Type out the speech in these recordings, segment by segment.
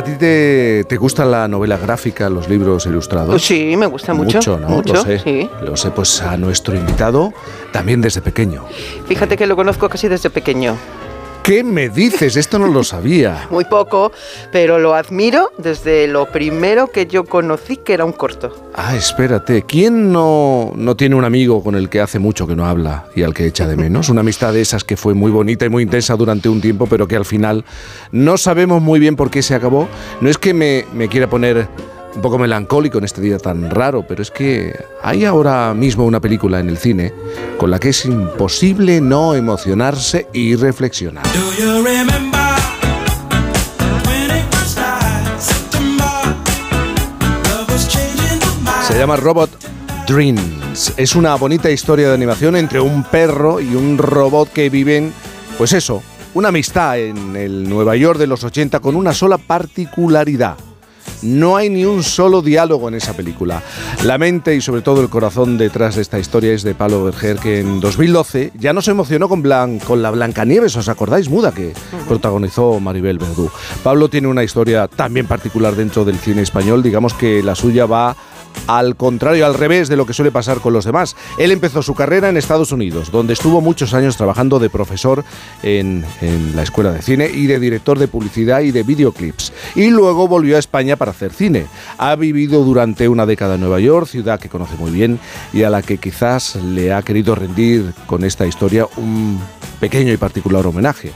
¿a ti te, te gusta la novela gráfica, los libros ilustrados? Sí, me gusta mucho. Mucho, ¿no? Mucho, lo sé. sí. Lo sé, pues a nuestro invitado también desde pequeño. Fíjate que lo conozco casi desde pequeño. ¿Qué me dices? Esto no lo sabía. Muy poco, pero lo admiro desde lo primero que yo conocí, que era un corto. Ah, espérate. ¿Quién no, no tiene un amigo con el que hace mucho que no habla y al que echa de menos? Una amistad de esas que fue muy bonita y muy intensa durante un tiempo, pero que al final no sabemos muy bien por qué se acabó. No es que me, me quiera poner un poco melancólico en este día tan raro, pero es que hay ahora mismo una película en el cine con la que es imposible no emocionarse y reflexionar. Se llama Robot Dreams. Es una bonita historia de animación entre un perro y un robot que viven, pues eso, una amistad en el Nueva York de los 80 con una sola particularidad. No hay ni un solo diálogo en esa película. La mente y sobre todo el corazón detrás de esta historia es de Pablo Berger, que en 2012 ya nos emocionó con, Blan- con la Blancanieves, ¿os acordáis? Muda, que protagonizó Maribel Verdú. Pablo tiene una historia también particular dentro del cine español, digamos que la suya va al contrario, al revés de lo que suele pasar con los demás. Él empezó su carrera en Estados Unidos, donde estuvo muchos años trabajando de profesor en, la escuela de cine y de director de publicidad y de videoclips. Y luego volvió a España para hacer cine. Ha vivido durante una década en Nueva York, ciudad que conoce muy bien y a la que quizás le ha querido rendir con esta historia un pequeño y particular homenaje.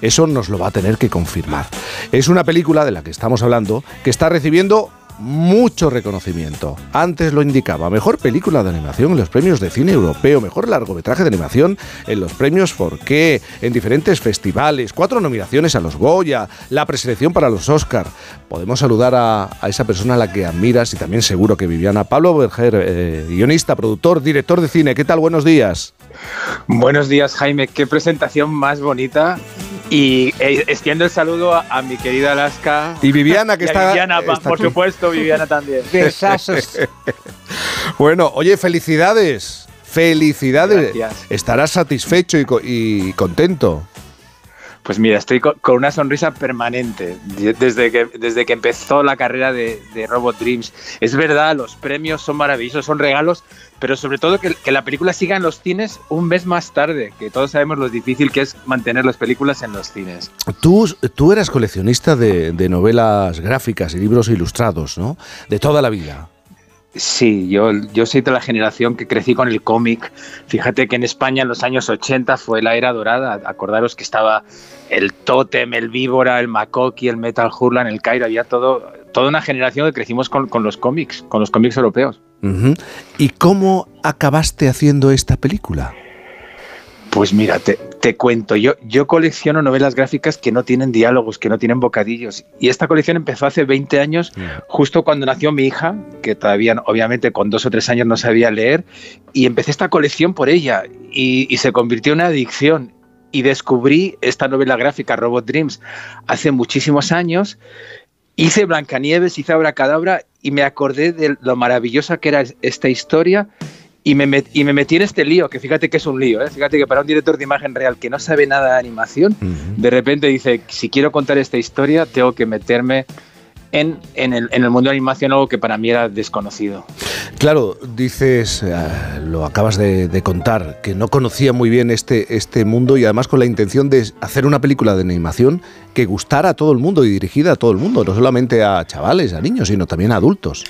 Eso nos lo va a tener que confirmar. Es una película de la que estamos hablando que está recibiendo mucho reconocimiento. Antes lo indicaba, mejor película de animación en los premios de cine europeo, mejor largometraje de animación en los premios 4K, en diferentes festivales, cuatro nominaciones a los Goya, la preselección para los Oscar. Podemos saludar a, a esa persona a la que admiras y también seguro que Viviana. Pablo Berger, eh, guionista, productor, director de cine. ¿Qué tal? Buenos días. Buenos días, Jaime. Qué presentación más bonita. Y eh, extiendo el saludo a, a mi querida Alaska. Y Viviana, que Y está... Viviana, está por aquí. supuesto, Viviana también. Bueno, oye, felicidades. Felicidades. Gracias. Estarás satisfecho y, co- y contento. Pues mira, estoy co- con, una sonrisa permanente de- desde que, desde que empezó la carrera de, Robot Dreams. Es verdad, los premios son maravillosos, son regalos, pero sobre todo que, que la película siga en los cines un mes más tarde, que todos sabemos lo difícil que es mantener las películas en los cines. Tú, tú eras coleccionista de novelas gráficas y libros ilustrados, ¿no? De toda la vida. Sí, yo, yo soy de la generación que crecí con el cómic. Fíjate que en España en los años 80 fue la era dorada. Acordaros que estaba el Totem, el Víbora, el Makoki, el Metal Hurlan, el Cairo. Había todo, toda una generación que crecimos con, con los cómics, con los cómics europeos. ¿Y cómo acabaste haciendo esta película? Pues mira, te, te cuento, yo, yo colecciono novelas gráficas que no tienen diálogos, que no tienen bocadillos. Y esta colección empezó hace 20 años, justo cuando nació mi hija, que todavía obviamente con dos o tres años no sabía leer, y empecé esta colección por ella y, y se convirtió en una adicción. Y descubrí esta novela gráfica, Robot Dreams, hace muchísimos años. Hice Blancanieves, hice Abracadabra y me acordé de lo maravillosa que era esta historia y me, met- y me metí en este lío, que fíjate que es un lío, ¿eh? fíjate que para un director de imagen real que no sabe nada de animación, de repente dice, si quiero contar esta historia, tengo que meterme en, en el, en el mundo de la animación, algo que para mí era desconocido. Claro, dices, eh, lo acabas de, de contar, que no conocía muy bien este, este mundo y además con la intención de hacer una película de animación que gustara a todo el mundo y dirigida a todo el mundo, no solamente a chavales, a niños, sino también a adultos.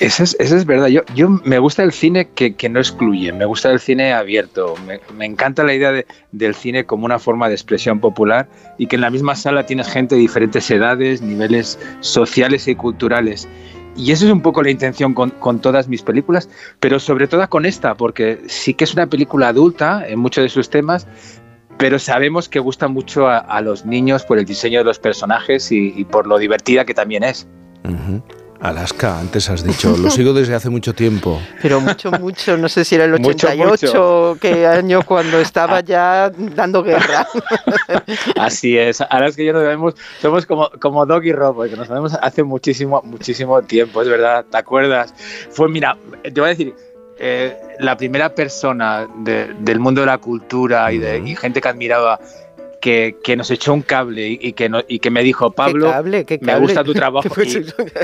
Eso es, eso es verdad. Yo, yo me gusta el cine que, que no excluye, me gusta el cine abierto. Me, encanta la idea de- del cine como una forma de expresión popular y que en la misma sala tienes gente de diferentes edades, niveles sociales y culturales. Y eso es un poco la intención con, todas mis películas, pero sobre todo con esta, porque sí que es una película adulta en muchos de sus temas, pero sabemos que gusta mucho a, los niños por el diseño de los personajes y- por lo divertida que también es. Ujú. Alaska, antes has dicho, lo sigo desde hace mucho tiempo. Pero mucho, mucho, no sé si era el Mucho, 88, qué año cuando estaba ya dando guerra. Así es. Ahora es que yo nos vemos, somos como, como Dog y Robo, que nos vemos hace muchísimo, muchísimo tiempo, es verdad. ¿Te acuerdas? Fue, mira, te voy a decir, eh, la primera persona de- del mundo de la cultura y, de, y gente que admiraba que, que nos echó un cable y, que, no- y que me dijo, Pablo, cable? ¿Qué me cable? gusta tu trabajo. Pues,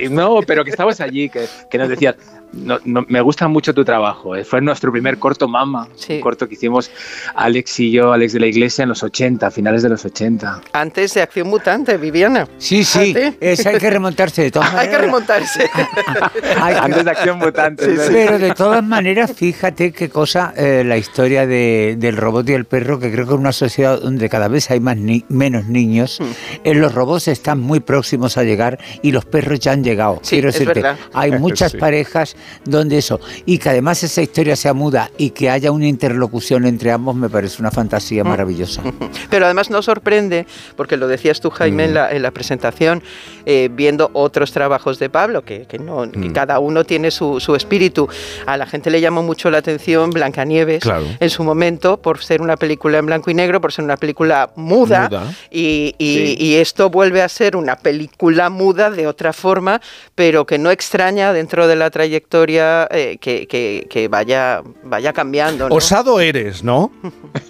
Y- y no, pero que estabas allí, que, que nos decías, no, no, me gusta mucho tu trabajo. Eh, Fue nuestro primer corto, Mama, Sí. un corto que hicimos Alex y yo, Alex de la Iglesia, en los 80, a finales de los 80. Antes de Acción Mutante, Viviana. Sí, sí, esa hay que remontarse de todas Hay que maneras. remontarse. Hay que- Antes de Acción Mutante. Sí, ¿no? sí. Pero de todas maneras, fíjate qué cosa eh, la historia de- del robot y el perro, que creo que es una sociedad donde cada vez hay más ni- menos niños, Hmm. eh, los robots están muy próximos a llegar y los perros ya han llegado. Sí, Quiero es decirte, hay muchas Sí. parejas donde eso, y que además esa historia sea muda y que haya una interlocución entre ambos, me parece una fantasía maravillosa. Pero además nos sorprende, porque lo decías tú, Jaime, en, la, en la presentación, eh, viendo otros trabajos de Pablo, que, que no, que cada uno tiene su, su espíritu. A la gente le llamó mucho la atención Blancanieves Claro. en su momento, por ser una película en blanco y negro, por ser una película muda. Muda. Y, y- Sí. y esto vuelve a ser una película muda de otra forma, pero que no extraña dentro de la trayectoria eh, que, que- que vaya, vaya cambiando. ¿no? Osado eres, ¿no?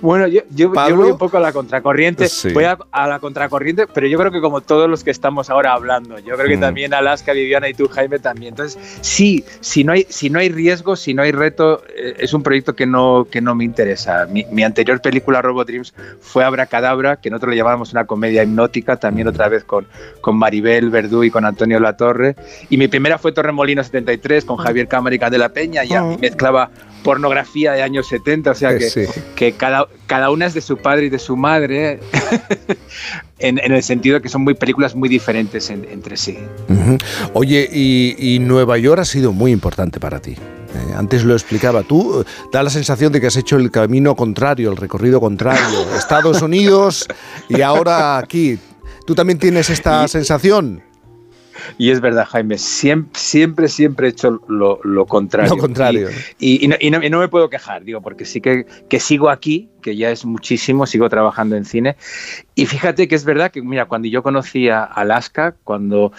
Bueno, yo, yo, voy un poco a la contracorriente. Sí. Voy a, a la contracorriente, pero yo creo que como todos los que estamos ahora hablando, yo creo que Mm. también Alaska, Viviana y tú, Jaime, también. Entonces, sí, si no hay, si no hay riesgo, si no hay reto, eh, es un proyecto que no, que no me interesa. Mi, mi anterior película, Robot Dreams, fue Abracadabra, que nosotros le llamábamos una comedia hipnótica, también otra vez con, con Maribel Verdú y con Antonio Latorre. Y mi primera fue Torremolino 73, con Javier Cámara y Candela Peña, y a mí mezclaba pornografía de años 70, o sea que, Sí. que cada, cada una es de su padre y de su madre, en, en el sentido de que son muy películas muy diferentes en- entre sí. Oye, y, y Nueva York ha sido muy importante para ti. Eh, antes lo explicaba. Tú eh, da la sensación de que has hecho el camino contrario, el recorrido contrario. Estados Unidos y ahora aquí. ¿Tú también tienes esta sensación? Y es verdad, Jaime, siempre, siempre, siempre he hecho lo, lo contrario. Lo contrario. Y, y- y no, y no- y no me puedo quejar, digo, porque sí que, que sigo aquí, que ya es muchísimo, sigo trabajando en cine. Y fíjate que es verdad que, mira, cuando yo conocí a Alaska, cuando...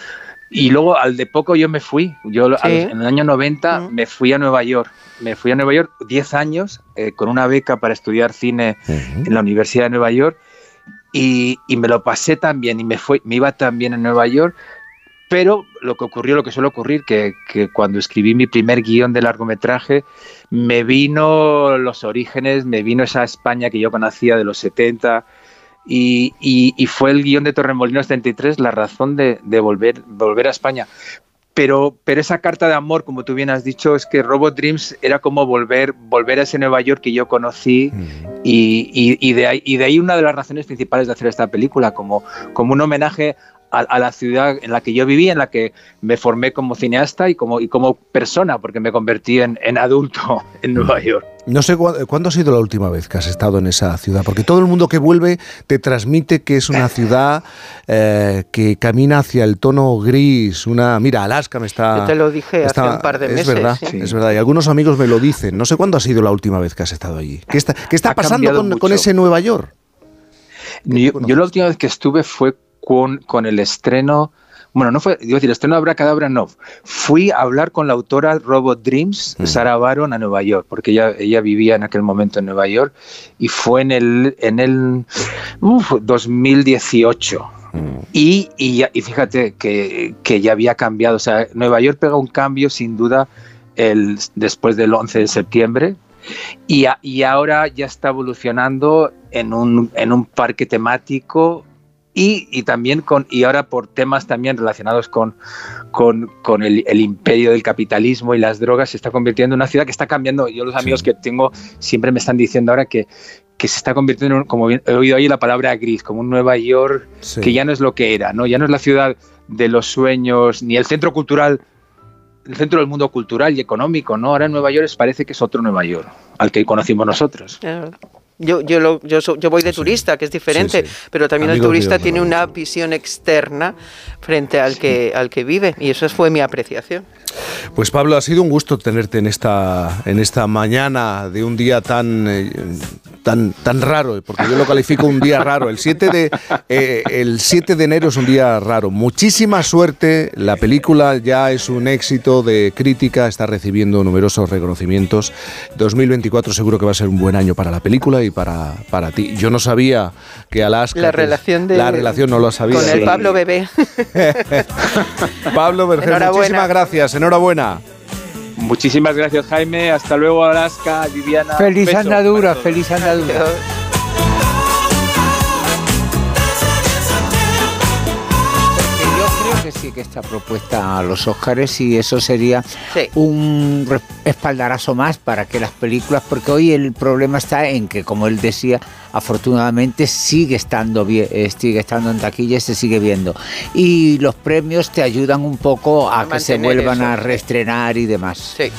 Y luego al de poco yo me fui, yo a Sí. los- en el año 90 Mm. me fui a Nueva York, me fui a Nueva York 10 años eh, con una beca para estudiar cine en la Universidad de Nueva York. Y, y me lo pasé tan bien y me, fue, me iba tan bien en Nueva York, pero lo que ocurrió, lo que suele ocurrir, que, que cuando escribí mi primer guion de largometraje, me vino los orígenes, me vino esa España que yo conocía de los 70 y, y- y fue el guion de Torremolinos 73 la razón de, de volver, volver a España. Pero, pero esa carta de amor, como tú bien has dicho, es que Robot Dreams era como volver, volver a ese Nueva York que yo conocí y, y- y de ahí, y de ahí una de las razones principales de hacer esta película, como, como un homenaje a, a la ciudad en la que yo viví, en la que me formé como cineasta y como, y como persona, porque me convertí en, en adulto en Nueva York. No sé cuá- cuándo ha sido la última vez que has estado en esa ciudad, porque todo el mundo que vuelve te transmite que es una ciudad eh, que camina hacia el tono gris. Una, mira, Alaska me está. Yo te lo dije hace un par de es meses, Verdad, sí. Es verdad, y algunos amigos me lo dicen. No sé cuándo ha sido la última vez que has estado allí. ¿Qué está, qué está Ha pasando con, ese Nueva York? Yo la última vez que estuve fue con, con el estreno, bueno, no fue, digo decir, estreno de Abracadabra no, fui a hablar con la autora Robot Dreams, Sarah Baron, a Nueva York, porque ella, ella vivía en aquel momento en Nueva York, y fue en el, en el uf, 2018. Y, y, ya- y fíjate que, que ya había cambiado, o sea, Nueva York pega un cambio sin duda el, después del 11 de septiembre, y, a- y ahora ya está evolucionando en un, en un parque temático y, y también con, y ahora por temas también relacionados con, con, con el, el imperio del capitalismo y las drogas, se está convirtiendo en una ciudad que está cambiando. Yo los amigos que tengo siempre me están diciendo ahora que, que se está convirtiendo en, un- como he oído ahí la palabra gris, como un Nueva York Sí. que ya no es lo que era, ¿no? Ya no es la ciudad de los sueños, ni el centro cultural, el centro del mundo cultural y económico, ¿no? Ahora Nueva York parece que es otro Nueva York, al que conocimos nosotros. Yo, yo, lo- yo, so- yo voy de turista, que es diferente, Sí, sí. pero también el turista tiene ¿no? una visión externa frente al que, al que vive, y eso fue mi apreciación. Pues Pablo, ha sido un gusto tenerte en esta, en esta mañana de un día tan, eh, tan, tan raro, porque yo lo califico un día raro. El 7, de, eh, el 7 de enero es un día raro. Muchísima suerte, la película ya es un éxito de crítica, está recibiendo numerosos reconocimientos. 2024 seguro que va a ser un buen año para la película y para, para ti. Yo no sabía que Alaska... La relación de- La relación no lo sabía. Con el. Pablo Bebé. Pablo Vergés, muchísimas gracias, enhorabuena. Muchísimas gracias, Jaime. Hasta luego, Alaska, Viviana. Feliz Beso andadura, feliz andadura. Que sí que está propuesta a los Óscares y eso sería Sí. un espaldarazo más para que las películas, porque hoy el problema está en que, como él decía, afortunadamente sigue estando bien, eh, sigue estando en taquilla y se sigue viendo. Y los premios te ayudan un poco a, A que se vuelvan eso. a reestrenar y demás. Sí.